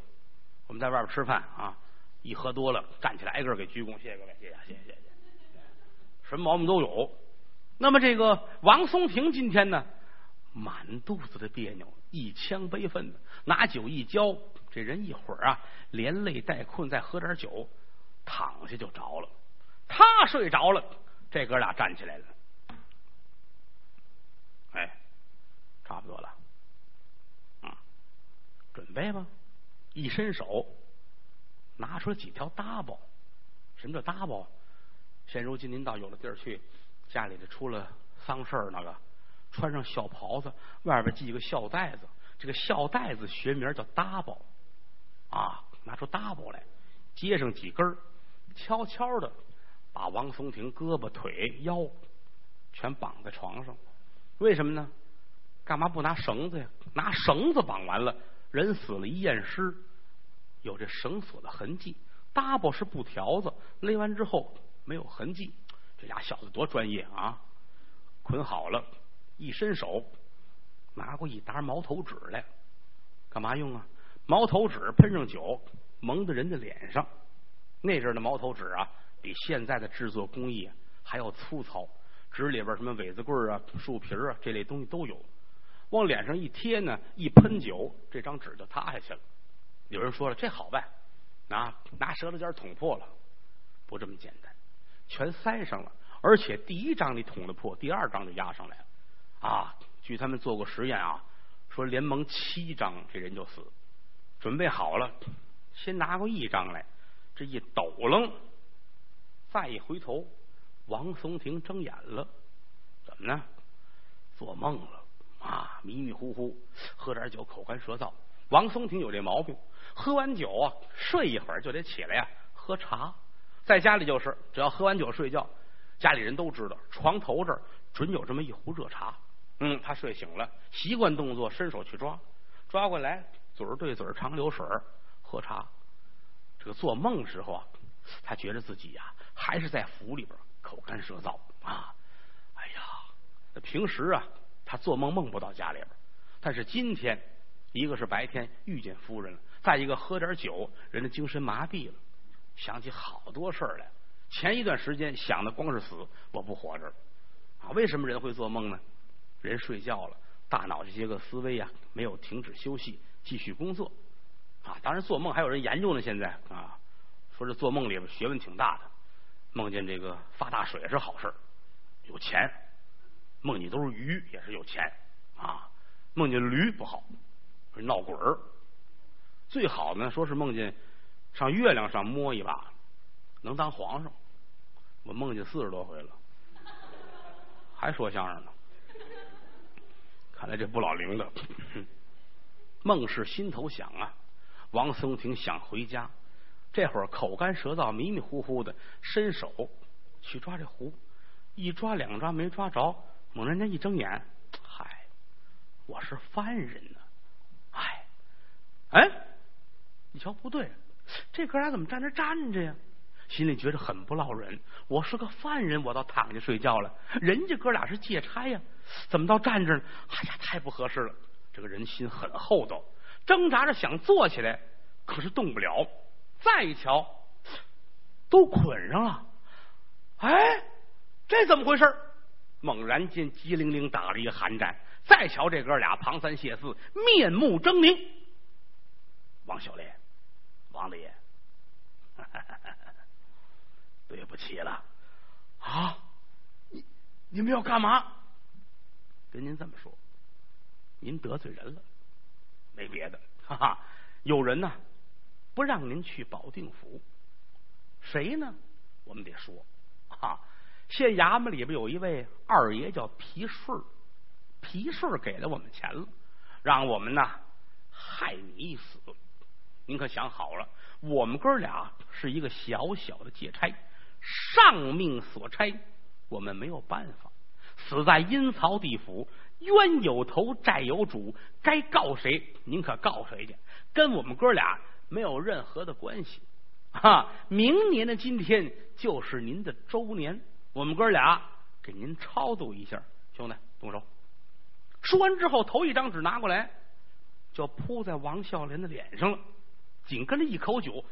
我们在外边吃饭啊，一喝多了站起来挨个给鞠躬，谢谢各位，谢谢谢谢谢谢，什么毛病都有。那么这个王松亭今天呢，满肚子的别扭，一腔悲愤，拿酒一浇，这人一会儿啊连累带困，再喝点酒。躺下就着了，他睡着了，这哥俩站起来了，哎，差不多了，嗯，准备吧，一伸手，拿出来几条搭包，什么叫搭包？现如今您到有的地儿去，家里头出了丧事儿，那个穿上孝袍子，外边系个孝带子，这个孝带子学名叫搭包，啊，拿出搭包来，接上几根儿。悄悄的把王松亭胳膊、腿、腰全绑在床上，为什么呢？干嘛不拿绳子呀？拿绳子绑完了，人死了，一验尸，有这绳索的痕迹。搭包是布条子，勒完之后没有痕迹。这俩小子多专业啊！捆好了，一伸手拿过一沓毛头纸来，干嘛用啊？毛头纸喷上酒，蒙在人的脸上。那阵的毛头纸啊，比现在的制作工艺还要粗糙，纸里边什么苇子棍啊、树皮啊这类东西都有。往脸上一贴呢，一喷酒，这张纸就塌下去了。有人说了，这好办，啊，拿舌头尖捅破了，不这么简单，全塞上了。而且第一张你捅得破，第二张就压上来了。啊，据他们做过实验啊，说连蒙七张，这人就死。准备好了，先拿过一张来。这一抖楞，再一回头，王松亭睁眼了，怎么呢？做梦了啊！迷迷糊糊，喝点酒，口干舌燥。王松亭有这毛病，喝完酒啊，睡一会儿就得起来呀，喝茶。在家里就是，只要喝完酒睡觉，家里人都知道，床头这儿准有这么一壶热茶。嗯，他睡醒了，习惯动作，伸手去抓，抓过来，嘴儿对嘴儿，长流水喝茶。这个做梦时候啊，他觉得自己呀还是在府里边，口干舌燥啊。哎呀，平时啊，他做梦梦不到家里边，但是今天，一个是白天遇见夫人了，再一个喝点酒，人的精神麻痹了，想起好多事儿来。前一段时间想的光是死，我不活着啊。为什么人会做梦呢？人睡觉了，大脑这些个思维啊没有停止休息，继续工作。啊，当然做梦还有人研究呢。现在啊，说这做梦里边学问挺大的。梦见这个发大水是好事有钱；梦见都是鱼也是有钱啊。梦见驴不好，闹鬼儿。最好呢，说是梦见上月亮上摸一把，能当皇上。我梦见四十多回了，还说相声呢。看来这不老灵的。梦是心头想啊。王松亭想回家，这会儿口干舌燥、迷迷糊糊的，伸手去抓这壶，一抓两抓没抓着，猛然间一睁眼，嗨，我是犯人呢！哎，哎，你瞧不对，这哥俩怎么在那站着呀？心里觉得很不落忍。我是个犯人，我倒躺下睡觉了，人家哥俩是借差呀，怎么到站着呢？哎呀，太不合适了！这个人心很厚道。挣扎着想坐起来，可是动不了。再一瞧，都捆上了。哎，这怎么回事？猛然间，机灵灵打了一个寒战。再瞧这哥俩，庞三谢四，面目狰狞。王小莲，王大爷，对不起了啊！你你们要干嘛？跟您这么说，您得罪人了，没别的，哈哈，有人呢不让您去保定府，谁呢？我们得说，哈，县衙门里边有一位二爷叫皮顺皮顺给了我们钱了，让我们呢害你一死。您可想好了，我们哥俩是一个小小的借差，上命所差，我们没有办法，死在阴曹地府，冤有头债有主，该告谁您可告谁去，跟我们哥俩没有任何的关系。哈，明年的今天就是您的周年，我们哥俩给您超度一下，兄弟动手。说完之后，头一张纸拿过来，就扑在王孝廉的脸上了。紧跟着一口酒，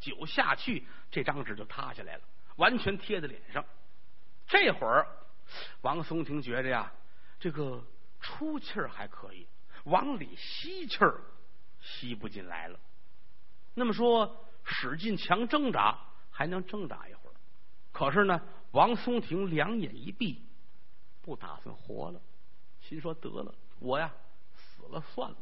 酒下去，这张纸就塌下来了，完全贴在脸上。这会儿，王松亭觉着呀，这个出气儿还可以，往里吸气儿吸不进来了。那么说，使劲强挣扎，还能挣扎一会儿。可是呢，王松亭两眼一闭，不打算活了，心说得了，我呀死了算了。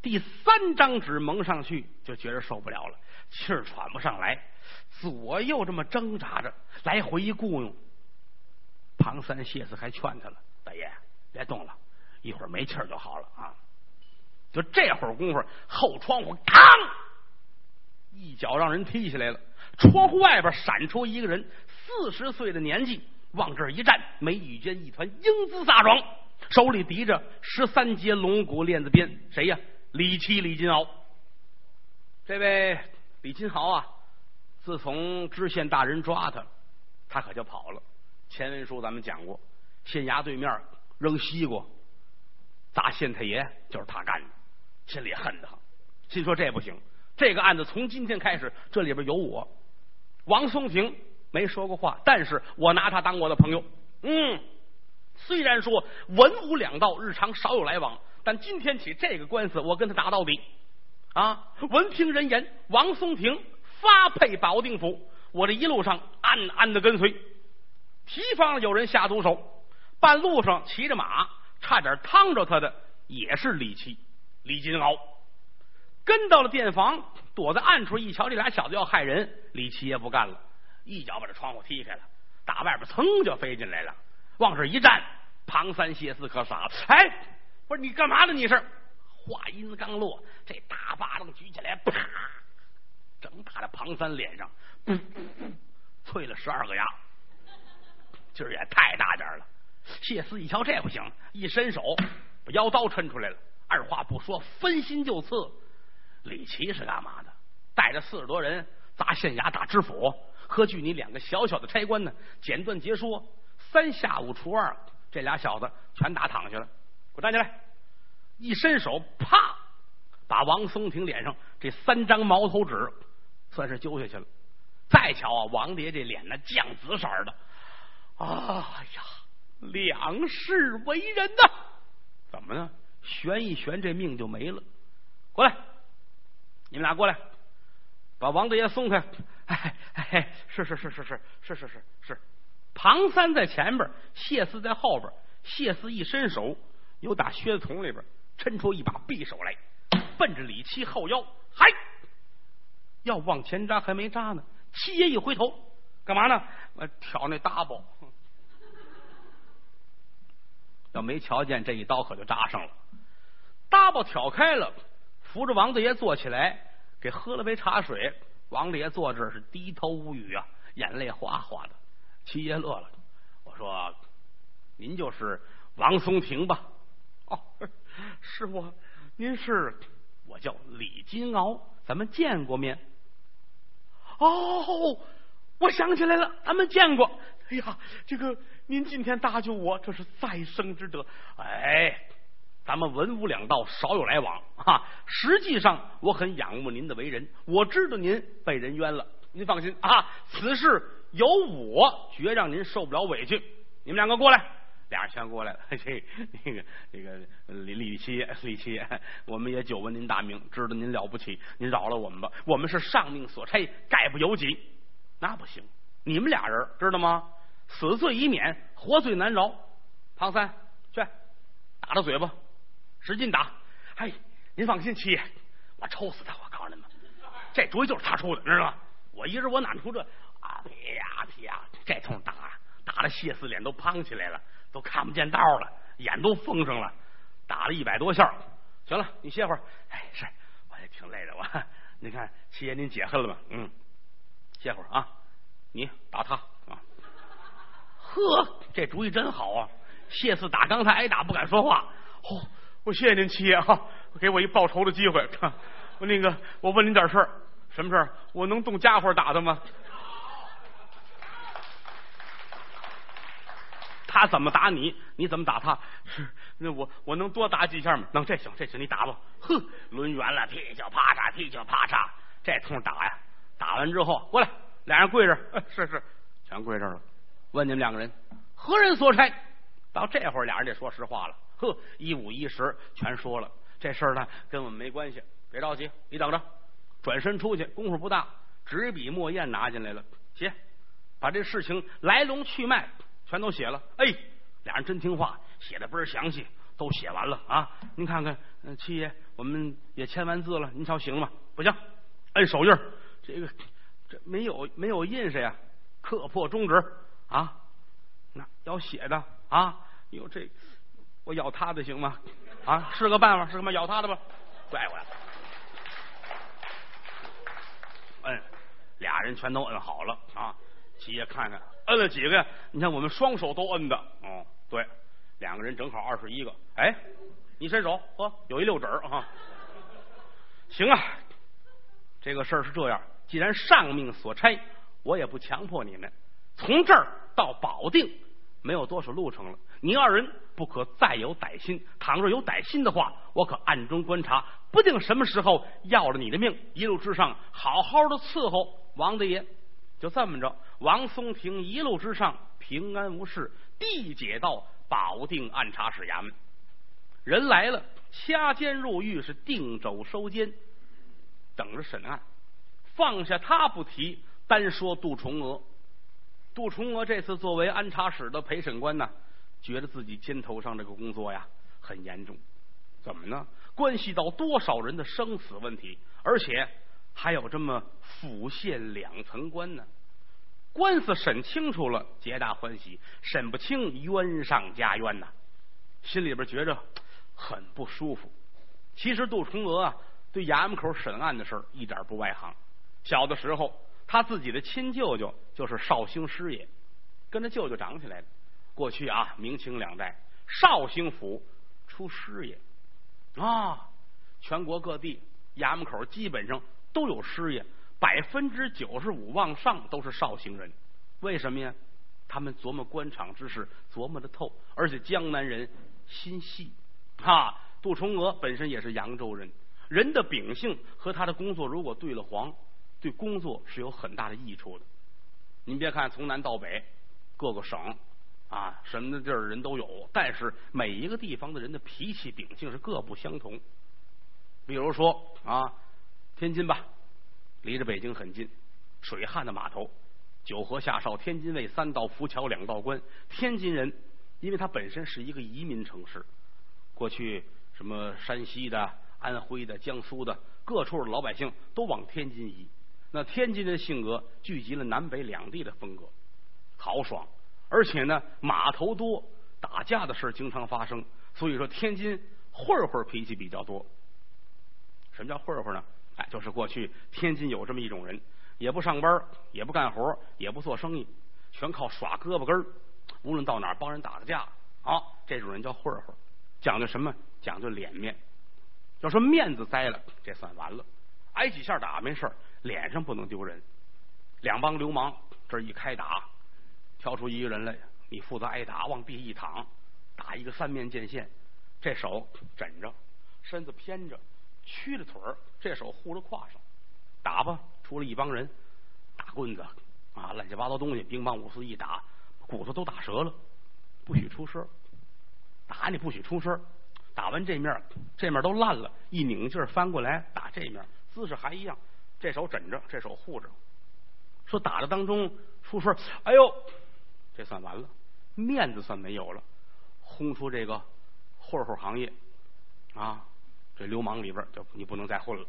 第三张纸蒙上去，就觉着受不了了，气儿喘不上来，左右这么挣扎着，来回一雇佣。庞三、谢四还劝他了：“大爷，别动了，一会儿没气儿就好了啊。”就这会儿功夫，后窗户嘡一脚让人踢下来了，窗户外边闪出一个人，四十岁的年纪，往这儿一站，眉宇间一团英姿飒爽，手里提着十三节龙骨链子鞭，谁呀？李七李金鳌，这位李金豪啊，自从知县大人抓他，他可就跑了。前文书咱们讲过，县衙对面扔西瓜砸县太爷，就是他干的，心里恨得很，心说这不行，这个案子从今天开始，这里边有我。王松亭没说过话，但是我拿他当我的朋友。嗯，虽然说文武两道日常少有来往。但今天起这个官司，我跟他打到底啊！闻听人言，王松亭发配保定府，我这一路上暗暗的跟随，提防有人下毒手。半路上骑着马，差点趟着他的也是李七、李金鳌。跟到了店房，躲在暗处一瞧，这俩小子要害人，李七爷不干了，一脚把这窗户踢开了，打外边噌就飞进来了，往这一站，庞三谢四可傻了，哎！不是你干嘛呢？你是话音刚落，这大巴掌举起来，啪，整打在庞三脸上，啐了十二个牙。今儿也太大点了。谢四一瞧这不行，一伸手把腰刀抻出来了，二话不说，分心就刺。李琦是干嘛的？带着四十多人砸县衙打知府，何惧你两个小小的差官呢？简短截说，三下五除二，这俩小子全打躺下了。给我站起来，一伸手，啪，把王松亭脸上这三张毛头纸算是揪下去了。再瞧啊，王爷这脸那酱紫色的，啊呀，两世为人呐！怎么呢？悬一悬，这命就没了。过来，你们俩过来，把王大爷松开。哎哎，是是是是是是是是是。庞三在前边，谢四在后边。谢四一伸手。又打靴子筒里边抻出一把匕首来，奔着李七后腰，嗨，要往前扎还没扎呢。七爷一回头，干嘛呢？我挑那大包，要没瞧见这一刀，可就扎上了。大包挑开了，扶着王大爷坐起来，给喝了杯茶水。王大爷坐这是低头无语啊，眼泪哗哗的。七爷乐了，我说：“您就是王松亭吧？”哦，师傅，您是我叫李金鳌，咱们见过面。哦，我想起来了，咱们见过。哎呀，这个您今天搭救我，这是再生之德。哎，咱们文武两道少有来往哈。实际上，我很仰慕您的为人，我知道您被人冤了。您放心啊，此事有我绝让您受不了委屈。你们两个过来。俩人全过来了，这那个那个李李七爷，李七爷，我们也久闻您大名，知道您了不起，您饶了我们吧，我们是上命所差，概不由己。那不行，你们俩人知道吗？死罪已免，活罪难饶。唐三，去打他嘴巴，使劲打。哎，您放心，七爷，我抽死他！我告诉你们，这主意就是他出的，知道吗？我一人我哪出这啊？皮呀皮呀！这通打，打的谢四脸都胖起来了，都看不见道了，眼都封上了。打了一百多下，行了，你歇会儿。哎，是，我也挺累的。我，你看七爷您解恨了吧？嗯，歇会儿啊。你打他啊。呵，这主意真好啊！谢四打刚才挨打不敢说话。哦，我谢谢您七爷哈，给我一报仇的机会。我那个，我问您点事儿，什么事儿？我能动家伙打他吗？他怎么打你，你怎么打他？是 那我我能多打几下吗？能，这行这行，你打吧。哼，抡圆了，噼就啪嚓，噼就啪嚓，这通打呀！打完之后过来，俩人跪着，是是，全跪这了。问你们两个人何人所差？到这会儿，俩人得说实话了。呵，一五一十全说了。这事儿呢，跟我们没关系，别着急，你等着。转身出去，功夫不大，纸笔墨砚拿进来了，写，把这事情来龙去脉。全都写了，哎，俩人真听话，写的倍儿详细，都写完了啊！您看看，七爷，我们也签完字了，您瞧行吗？不行，摁手印这个这没有没有印谁呀？刻破中指啊！那要写的啊！哟，这我咬他的行吗？啊，是个办法，是个办法，咬他的吧，拽过来，摁，俩人全都摁好了啊！七爷看看。摁了几个呀？你看我们双手都摁的，哦，对，两个人正好二十一个。哎，你伸手，呵，有一六指啊。行啊，这个事儿是这样，既然上命所差，我也不强迫你们。从这儿到保定没有多少路程了，你二人不可再有歹心。倘若有歹心的话，我可暗中观察，不定什么时候要了你的命。一路之上，好好的伺候王大爷。就这么着，王松亭一路之上平安无事，递解到保定按察使衙门。人来了，掐监入狱，是定肘收监，等着审案。放下他不提，单说杜重娥。杜重娥这次作为安察使的陪审官呢，觉得自己肩头上这个工作呀很严重。怎么呢？关系到多少人的生死问题，而且。还有这么府县两层官呢，官司审清楚了，皆大欢喜；审不清，冤上加冤呐，心里边觉着很不舒服。其实杜重娥啊，对衙门口审案的事儿一点不外行。小的时候，他自己的亲舅舅就是绍兴师爷，跟着舅舅长起来的。过去啊，明清两代，绍兴府出师爷啊，全国各地衙门口基本上。都有师爷，百分之九十五往上都是绍兴人。为什么呀？他们琢磨官场之事琢磨的透，而且江南人心细。哈，杜重娥本身也是扬州人，人的秉性和他的工作如果对了黄，对工作是有很大的益处的。您别看从南到北各个省啊什么的地儿人都有，但是每一个地方的人的脾气秉性是各不相同。比如说啊。天津吧，离着北京很近，水旱的码头，九河下哨，天津卫三道浮桥两道关。天津人，因为它本身是一个移民城市，过去什么山西的、安徽的、江苏的各处的老百姓都往天津移。那天津人的性格聚集了南北两地的风格，豪爽，而且呢码头多，打架的事经常发生。所以说天津混混脾气比较多。什么叫混混呢？哎，就是过去天津有这么一种人，也不上班，也不干活，也不做生意，全靠耍胳膊根儿。无论到哪帮人打个架，啊，这种人叫混混，讲究什么？讲究脸面。要说面子栽了，这算完了。挨几下打没事脸上不能丢人。两帮流氓这一开打，挑出一个人来，你负责挨打，往地一躺，打一个三面剑线，这手枕着，身子偏着。屈着腿儿，这手护着胯上，打吧！出来一帮人，大棍子啊，乱七八糟东西，乒乓五四一打，骨头都打折了，不许出声打你不许出声打完这面，这面都烂了，一拧劲儿翻过来打这面，姿势还一样，这手枕着，这手护着。说打的当中出事哎呦，这算完了，面子算没有了，轰出这个混混行业啊，这流氓里边就你不能再混了，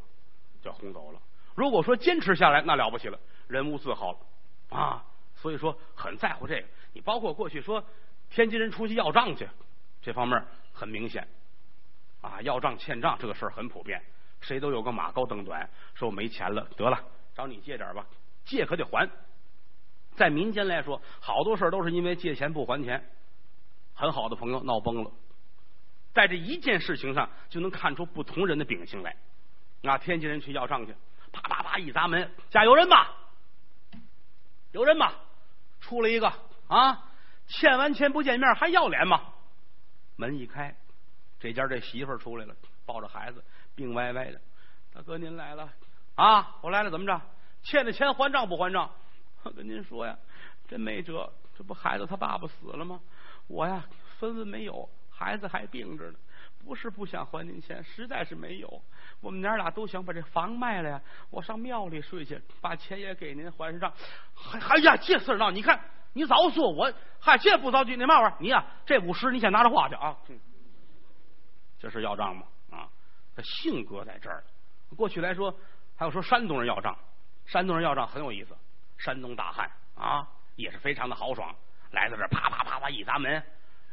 就轰走了。如果说坚持下来，那了不起了，人物自豪了啊。所以说很在乎这个。你包括过去说天津人出去要账去，这方面很明显啊，要账欠账这个事儿很普遍，谁都有个马高灯短，说我没钱了，得了，找你借点吧，借可得还。在民间来说，好多事都是因为借钱不还钱，很好的朋友闹崩了。在这一件事情上，就能看出不同人的秉性来。啊，天津人去要账去，啪啪啪一砸门，家有人吗？有人吗？出来一个啊！欠完钱不见面还要脸吗？门一开，这家这媳妇出来了，抱着孩子，病歪歪的。大哥您来了啊！我来了，怎么着？欠的钱还账不还账？我跟您说呀，真没辙，这不孩子他爸爸死了吗？我呀，分文没有，孩子还病着呢。不是不想还您钱，实在是没有。我们娘俩都想把这房卖了呀，我上庙里睡去，把钱也给您还上账。哎呀，这事儿闹，你看你早说我，还这不着急，那嘛玩意儿？你呀，这五十你先拿着花去啊。这是要账吗？他性格在这儿。过去来说，还有说山东人要账，山东人要账很有意思。山东大汉啊，也是非常的豪爽，来到这啪啪啪啪一砸门，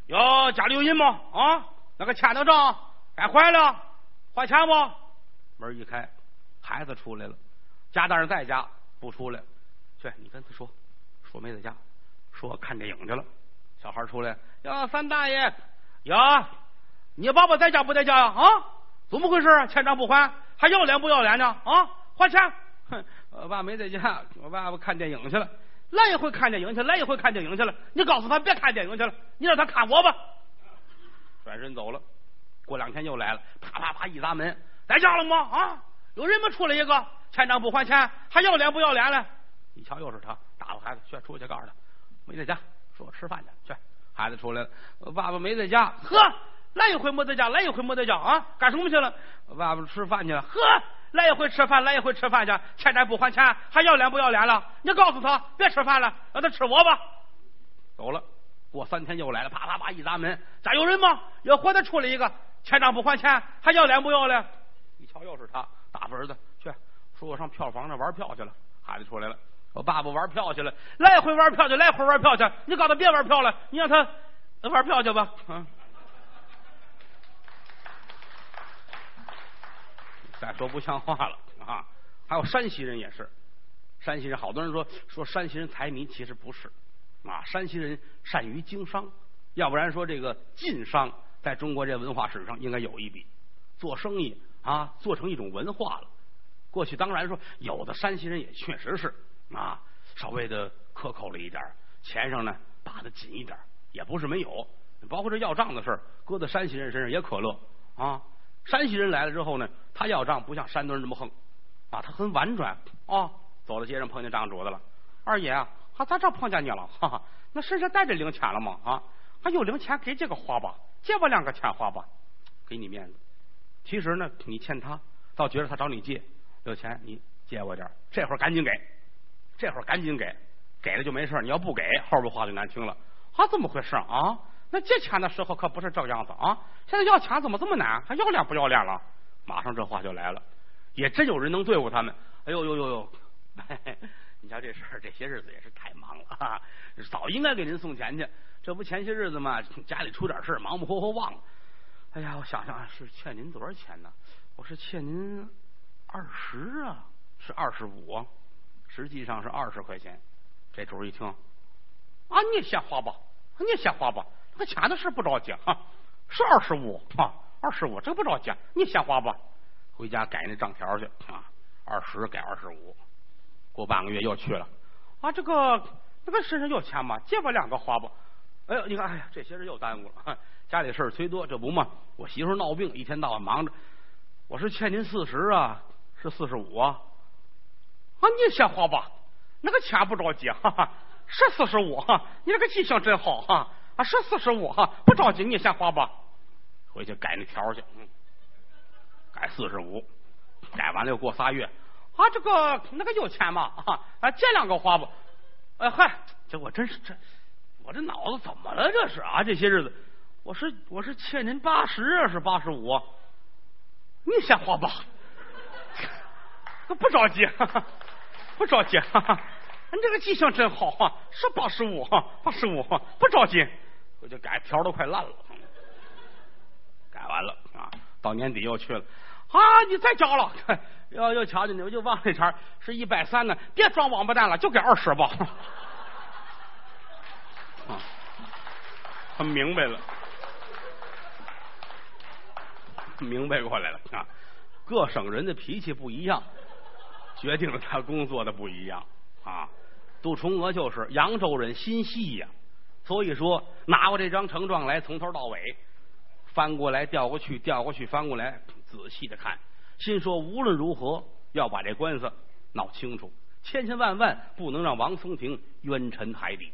哟，家里有人吗？啊，那个欠的账该还了，还钱不？门一开，孩子出来了，家大人在家不出来，去你跟他说，说没在家，说看电影去了。小孩出来，哟，三大爷，哟，你爸爸在家不在家呀？啊，怎么回事啊？欠账不还，还要脸不要脸呢？啊，还钱！哼。我爸没在家，我爸爸看电影去了。来一回看电影去，来一回看电影去了。你告诉他别看电影去了，你让他看我吧。转身走了。过两天又来了，啪啪啪一砸门，在家了吗？啊，有人吗？出来一个，欠账不还钱，还要脸不要脸了？一瞧又是他，打发孩子去出去，告诉他没在家，说我吃饭去。去，孩子出来了，我爸爸没在家。呵，来一回没在家，来一回没在家啊？干什么去了？我爸爸吃饭去了。呵。来一回吃饭，来一回吃饭去，欠债不还钱，还要脸不要脸了？你告诉他别吃饭了，让他吃我吧。走了，过三天又来了，啪啪啪一砸门，家有人吗？要活的出来一个，欠账不还钱，还要脸不要脸？一瞧又是他，大儿子去，说我上票房那玩票去了。孩子出来了，我爸爸玩票去了，来回玩票去，来回玩票去。你告诉他别玩票了，你让他玩票去吧。嗯。再说不像话了啊！还有山西人也是，山西人好多人说说山西人财迷，其实不是啊。山西人善于经商，要不然说这个晋商在中国这文化史上应该有一笔。做生意啊，做成一种文化了。过去当然说有的山西人也确实是啊，稍微的克扣了一点，钱上呢打的紧一点，也不是没有。包括这要账的事儿，搁在山西人身上也可乐啊。山西人来了之后呢，他要账不像山东人这么横啊，他很婉转啊。走到街上碰见账主子了，二爷啊，咋这碰见你了？哈哈，那身上带着零钱了吗？啊，还有零钱给这个花吧，借我两个钱花吧，给你面子。其实呢，你欠他，倒觉得他找你借有钱，你借我点这会儿赶紧给，这会儿赶紧给，给了就没事你要不给，后边话就难听了。啊，怎么回事啊？那借钱的时候可不是这个样子啊！现在要钱怎么这么难？还要脸不要脸了？马上这话就来了，也真有人能对付他们。哎呦呦呦呦！你瞧这事儿，这些日子也是太忙了啊，早应该给您送钱去。这不前些日子嘛，家里出点事儿忙忙活活忘了。哎呀，我想想是欠您多少钱呢？我是欠您二十啊，是二十五，实际上是二十块钱。这主儿一听，啊，你也先花吧，你也先花吧。那钱的事不着急哈，是二十五啊，二十五这不着急，你先花吧，回家改那账条去啊，二十改二十五，过半个月又去了啊，这个那个身上有钱吗？借我两个花吧。哎呦，你看，哎呀，这些人又耽误了，家里事儿忒多，这不嘛，我媳妇闹病，一天到晚忙着，我是欠您四十啊，是四十五啊，啊，你先花吧，那个钱不着急，哈哈，是四十五哈，你这个记性真好哈。啊是四十五哈，不着急，你先花吧。回去改那条去，嗯，改四十五，改完了又过仨月，啊，这个那个有钱吗？啊，借两个花吧。哎嗨，这我真是这，我这脑子怎么了？这是啊，这些日子我是我是欠您八十啊，是八十五。你先花吧，不着急，不着急。你这个记性真好啊，是八十五，八十五，不着急。我就改条都快烂了，改完了啊，到年底又去了。啊，你再交了，又又瞧见你，我就忘那茬是一百三呢，别装王八蛋了，就给二十吧。啊，他明白了，明白过来了啊！各省人的脾气不一样，决定了他工作的不一样啊。杜重娥就是扬州人，心细呀，所以说拿过这张呈状来，从头到尾翻过来调过去，调过去翻过来。仔细的看，心说无论如何要把这官司闹清楚，千千万万不能让王松亭冤沉海底。